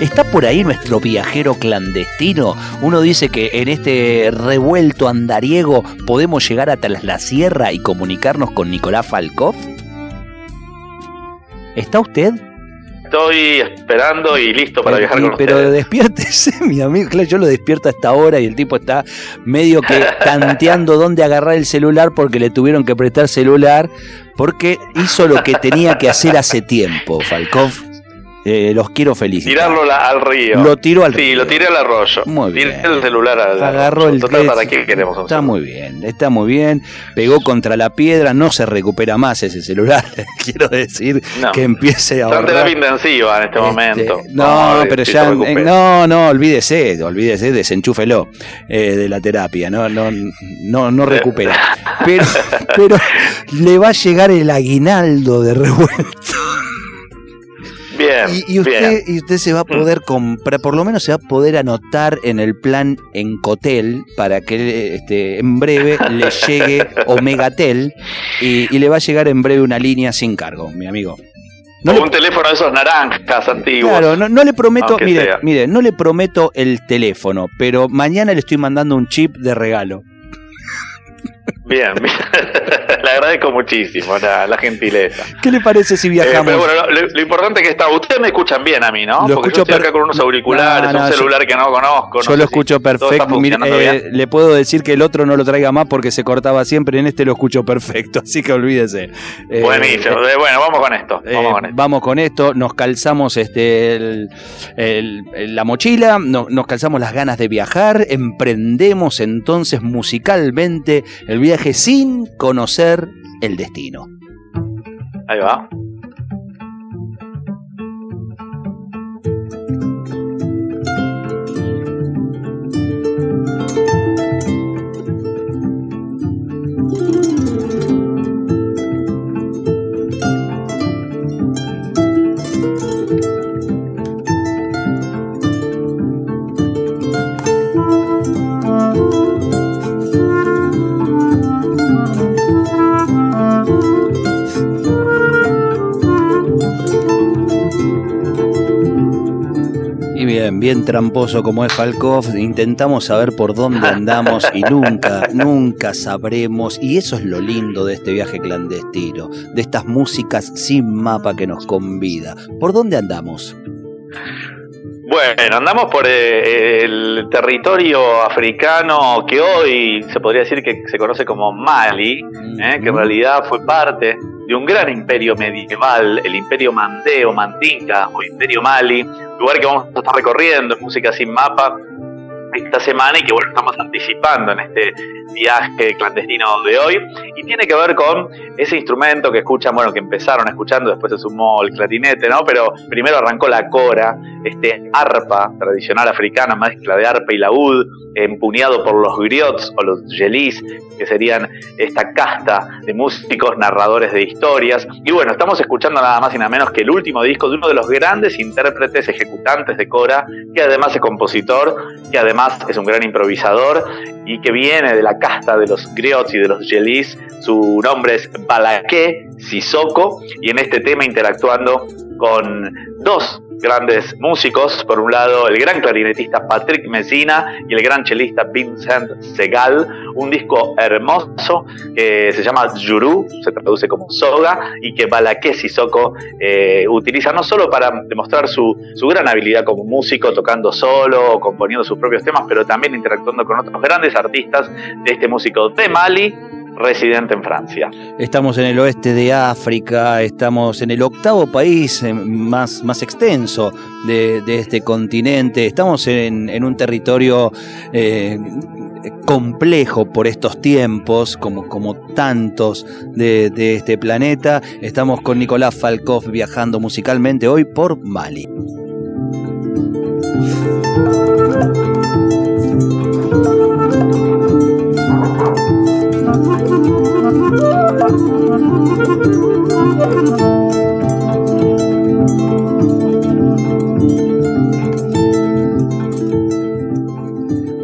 ¿Está por ahí nuestro viajero clandestino? Uno dice que en este revuelto andariego podemos llegar hasta la sierra y comunicarnos con Nicolás Falkov. ¿Está usted? Estoy esperando y listo para viajar con Pero despiértese, mi amigo. Claro, yo lo despierto a esta hora y el tipo está medio que tanteando dónde agarrar el celular porque le tuvieron que prestar celular porque hizo lo que tenía que hacer hace tiempo, Falkov. Eh, los quiero felicitar. Tirarlo al río. Lo tiro al río. Sí, lo tiré al arroyo. Muy bien. Tiré el celular al Agarró el Total, ¿para qué queremos Está muy bien, está muy bien. Pegó contra la piedra, no se recupera más ese celular. quiero decir que empiece a. Está terapia intensiva en este, este momento. No, pero ya. no, no, olvídese, olvídese, desenchúfelo eh, de la terapia. No, no, no, no recupera. Pero, pero le va a llegar el aguinaldo de revuelto. Bien, y, usted, y usted se va a poder comprar, por lo menos se va a poder anotar en el plan en Cotel para que este, en breve le llegue Omegatel y, y le va a llegar en breve una línea sin cargo, mi amigo. No un teléfono de esos naranjas antiguos. Claro, no, le prometo, mire, mire, no le prometo el teléfono, pero mañana le estoy mandando un chip de regalo. Bien, bien. le agradezco muchísimo la, gentileza. ¿Qué le parece si viajamos? Eh, bueno, lo, importante es que está. Ustedes me escuchan bien a mí, ¿no? Lo Porque escucho yo acá con unos auriculares, un celular que no conozco. yo lo escucho perfecto. Eh, le puedo decir que el otro no lo traiga más porque se cortaba siempre. En este lo escucho perfecto, así que olvídese. Eh, Buenísimo. bueno, vamos con esto. Vamos con esto. Vamos con esto. Nos calzamos este la mochila, nos calzamos las ganas de viajar. Emprendemos entonces musicalmente el viaje sin conocer el destino. Ahí va. Bien, tramposo como es Falkov, intentamos saber por dónde andamos y nunca, nunca sabremos. Y eso es lo lindo de este viaje clandestino, de estas músicas sin mapa que nos convida. ¿Por dónde andamos? Bueno, andamos por eh, el territorio africano que hoy se podría decir que se conoce como Mali, eh, que en realidad fue parte de un gran imperio medieval, el imperio Mandeo, Mandinka o imperio Mali, lugar que vamos a estar recorriendo en Música Sin Mapa esta semana y que bueno, estamos anticipando en este viaje clandestino de hoy y tiene que ver con ese instrumento que escuchan, bueno, que empezaron escuchando, después se sumó el clarinete, ¿no? Pero primero arrancó la cora, este arpa tradicional africana, mezcla de arpa y laúd, empuñado por los griots o los yelis, que serían esta casta de músicos narradores de historias. Y bueno, estamos escuchando nada más y nada menos que el último disco de uno de los grandes intérpretes ejecutantes de Cora, que además es compositor, que además es un gran improvisador y que viene de la casta de los griots y de los yelis. Su nombre es Balaké Sissoko y en este tema interactuando con dos grandes músicos, por un lado el gran clarinetista Patrick Messina y el gran chelista Vincent Segal, un disco hermoso que se llama Juru, se traduce como soga, y que Balaké Sissoko eh, utiliza no solo para demostrar su, su gran habilidad como músico, tocando solo, componiendo sus propios temas, pero también interactuando con otros grandes artistas de este músico de Mali, residente en Francia. Estamos en el oeste de África, estamos en el octavo país eh, más, más extenso de, este continente, estamos en, un territorio eh, complejo por estos tiempos, como, como tantos de, de este planeta. Estamos con Nicolás Falkov viajando musicalmente hoy por Mali.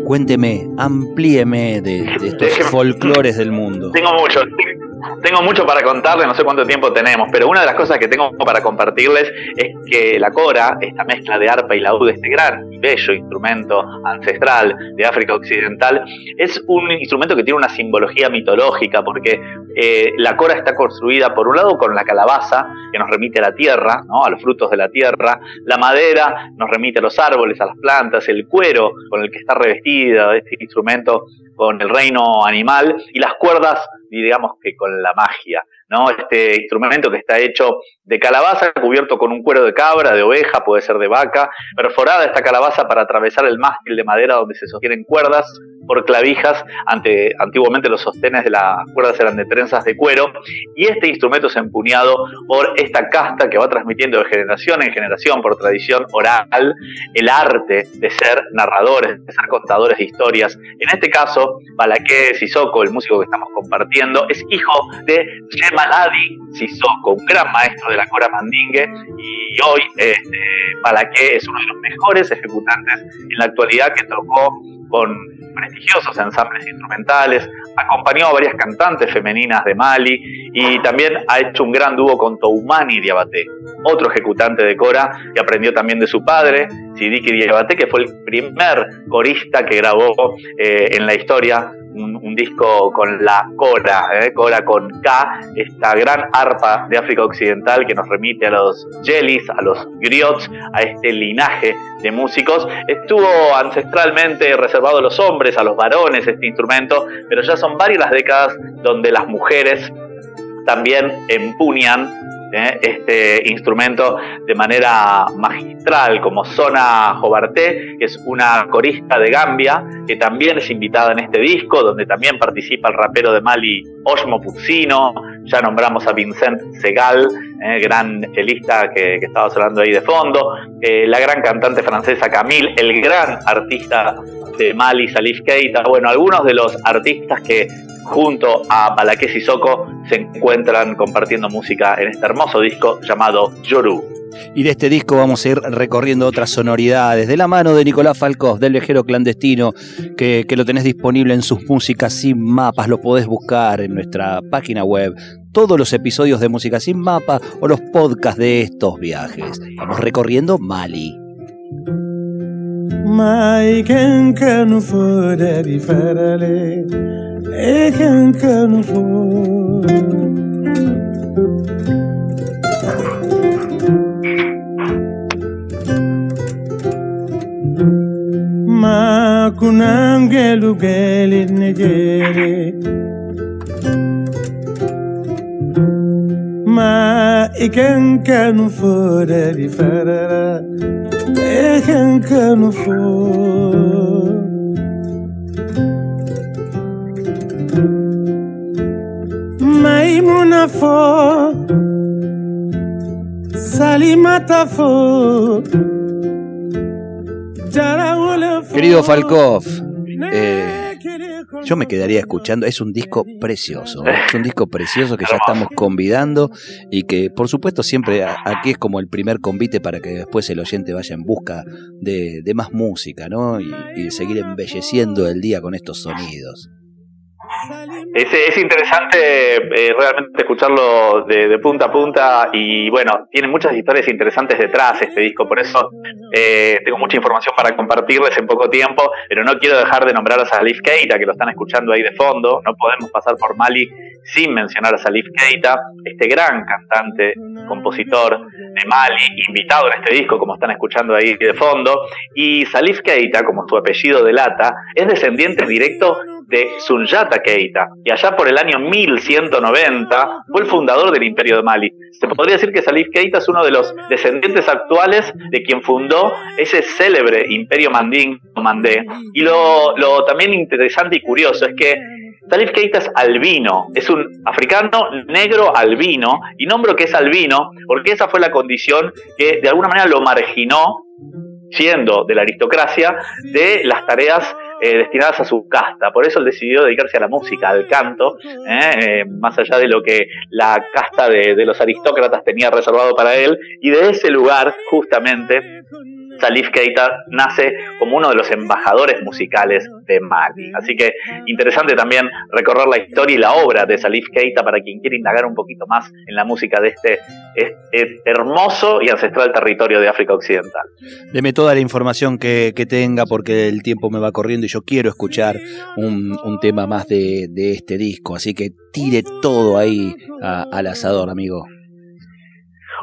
Cuénteme, amplíeme de, estos folclores del mundo. Tengo mucho, tengo mucho para contarles, no sé cuánto tiempo tenemos, pero una de las cosas que tengo para compartirles es que la cora, esta mezcla de arpa y laúd, este gran y bello instrumento ancestral de África Occidental, es un instrumento que tiene una simbología mitológica, porque eh, la cora está construida por un lado con la calabaza, que nos remite a la tierra, ¿no? a los frutos de la tierra, la madera nos remite a los árboles, a las plantas, el cuero con el que está revestida este instrumento con el reino animal y las cuerdas, digamos que con la magia, ¿no? Este instrumento que está hecho de calabaza, cubierto con un cuero de cabra, de oveja, puede ser de vaca, perforada esta calabaza para atravesar el mástil de madera donde se sostienen cuerdas por clavijas, ante, antiguamente los sostenes de las cuerdas eran de trenzas de cuero, y este instrumento es empuñado por esta casta que va transmitiendo de generación en generación por tradición oral el arte de ser narradores, de ser contadores de historias. En este caso, Balaké Sissoko, el músico que estamos compartiendo, es hijo de Yemaladi Sissoko, un gran maestro de la cora mandingue, y hoy este, Balaké es uno de los mejores ejecutantes en la actualidad que tocó con prestigiosos ensambles instrumentales, acompañó a varias cantantes femeninas de Mali y también ha hecho un gran dúo con Toumani Diabaté, otro ejecutante de cora que aprendió también de su padre, Sidiki Diabaté, que fue el primer corista que grabó eh, en la historia un, disco con la Cora, ¿eh? Con K, esta gran arpa de África Occidental que nos remite a los Jellies, a los Griots, a este linaje de músicos. Estuvo ancestralmente reservado a los hombres, a los varones este instrumento, pero ya son varias las décadas donde las mujeres también empuñan ¿eh? este instrumento de manera magistral, como Zona Jobarté, que es una corista de Gambia, que también es invitada en este disco, donde también participa el rapero de Mali Osmo Puccino, ya nombramos a Vincent Segal, ¿eh? gran chelista que, que estaba hablando ahí de fondo, eh, la gran cantante francesa Camille, el gran artista de Mali, Salif Keita, bueno, algunos de los artistas que junto a Balaké Sissoko se encuentran compartiendo música en este hermoso disco llamado Yoru. Y de este disco vamos a ir recorriendo otras sonoridades, de la mano de Nicolás Falcós, del viajero clandestino, que, que, lo tenés disponible en sus músicas sin mapas, lo podés buscar en nuestra página web, todos los episodios de Música sin mapa o los podcasts de estos viajes. Vamos recorriendo Mali. mai che anche non fu di fare e che anche non fu kunangelu gelin gele iken kan få dari farara Eken kan få Querido Falkov, eh, yo me quedaría escuchando. Es un disco precioso, es un disco precioso que ya estamos convidando y que, por supuesto, siempre aquí es como el primer convite para que después el oyente vaya en busca de, más música, ¿no? Y, y seguir embelleciendo el día con estos sonidos. Es, interesante eh, realmente escucharlo de, punta a punta y bueno, tiene muchas historias interesantes detrás este disco, por eso eh, tengo mucha información para compartirles en poco tiempo, pero no quiero dejar de nombrar a Salif Keita, que lo están escuchando ahí de fondo, no podemos pasar por Mali sin mencionar a Salif Keita, este gran cantante, compositor de Mali, invitado en este disco, como están escuchando ahí de fondo, y Salif Keita, como su apellido delata, es descendiente directo de Sunyata Keita, y allá por el año 1190 fue el fundador del Imperio de Mali. Se podría decir que Salif Keita es uno de los descendientes actuales de quien fundó ese célebre Imperio Mandín, Mandé. Y lo, lo también interesante y curioso es que Salif Keita es albino, es un africano negro albino, y nombro que es albino porque esa fue la condición que de alguna manera lo marginó, siendo de la aristocracia, de las tareas eh, destinadas a su casta. Por eso él decidió dedicarse a la música, al canto, ¿eh? más allá de lo que la casta de, de los aristócratas tenía reservado para él. Y de ese lugar, justamente, Salif Keita nace como uno de los embajadores musicales de Mali. Así que interesante también recorrer la historia y la obra de Salif Keita para quien quiere indagar un poquito más en la música de este, este hermoso y ancestral territorio de África Occidental. Deme toda la información que, tenga porque el tiempo me va corriendo y yo quiero escuchar un, tema más de, este disco. Así que tire todo ahí al asador, amigo.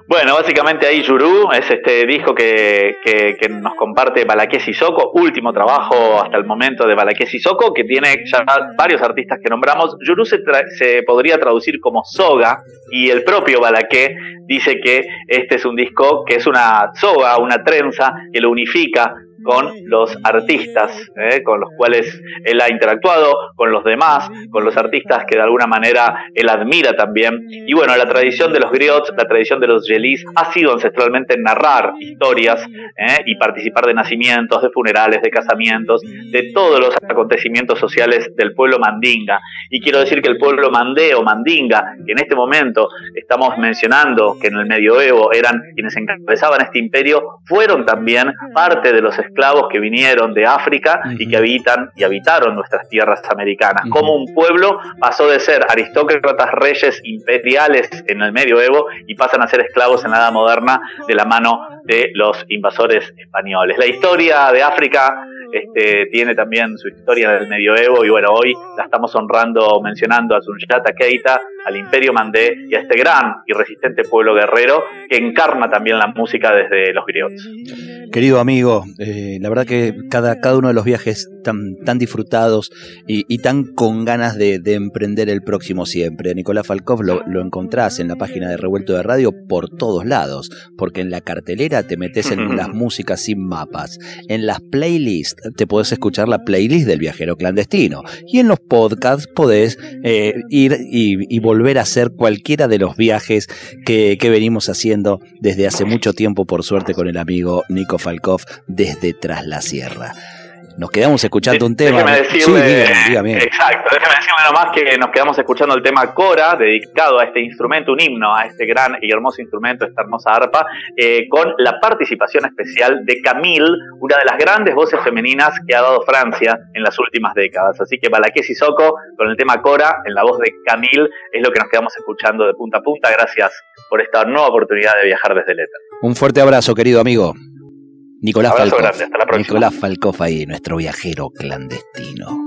Bueno, básicamente ahí Yuru es este disco que, que, nos comparte Balaqué Sissoko, último trabajo hasta el momento de Balaqué Sissoko, que tiene ya varios artistas que nombramos. Yuru se, se podría traducir como soga y el propio Balaqué dice que este es un disco que es una soga, una trenza que lo unifica con los artistas ¿eh? con los cuales él ha interactuado, con los demás, con los artistas que de alguna manera él admira también. Y bueno, la tradición de los griots, la tradición de los yelis ha sido ancestralmente narrar historias ¿eh? y participar de nacimientos, de funerales, de casamientos, de todos los acontecimientos sociales del pueblo mandinga. Y quiero decir que el pueblo mandé o mandinga, que en este momento estamos mencionando que en el medioevo eran quienes encabezaban este imperio, fueron también parte de los que vinieron de África y que habitan y habitaron nuestras tierras americanas. Como un pueblo pasó de ser aristócratas reyes imperiales en el medioevo y pasan a ser esclavos en la edad moderna de la mano de los invasores españoles. La historia de África este, tiene también su historia del medioevo y bueno, hoy la estamos honrando mencionando a Sunjata Keita, al Imperio Mandé y a este gran y resistente pueblo guerrero que encarna también la música desde los griots. Querido amigo, eh, la verdad que cada, cada uno de los viajes tan, tan disfrutados y, tan con ganas de, emprender el próximo siempre. Nicolás Falkov lo, lo, encontrás en la página de Revuelto de Radio por todos lados, porque en la cartelera te metes en las músicas sin mapas, en las playlists te podés escuchar la playlist del viajero clandestino y en los podcasts podés eh, ir y, volver a hacer cualquiera de los viajes que, que venimos haciendo desde hace mucho tiempo, por suerte, con el amigo Nico Falkov desde Tras la Sierra. Nos quedamos escuchando un tema. Decirle, Exacto, déjeme decirle nomás que nos quedamos escuchando el tema Cora, dedicado a este instrumento, un himno, a este gran y hermoso instrumento, esta hermosa arpa, eh, con la participación especial de Camille, una de las grandes voces femeninas que ha dado Francia en las últimas décadas. Así que Balaqué Sissoko, con el tema Cora, en la voz de Camille, es lo que nos quedamos escuchando de punta a punta. Gracias por esta nueva oportunidad de viajar desde el éter. Un fuerte abrazo, querido amigo. Nicolás Falcoff. Nicolás Falcoff ahí, nuestro viajero clandestino.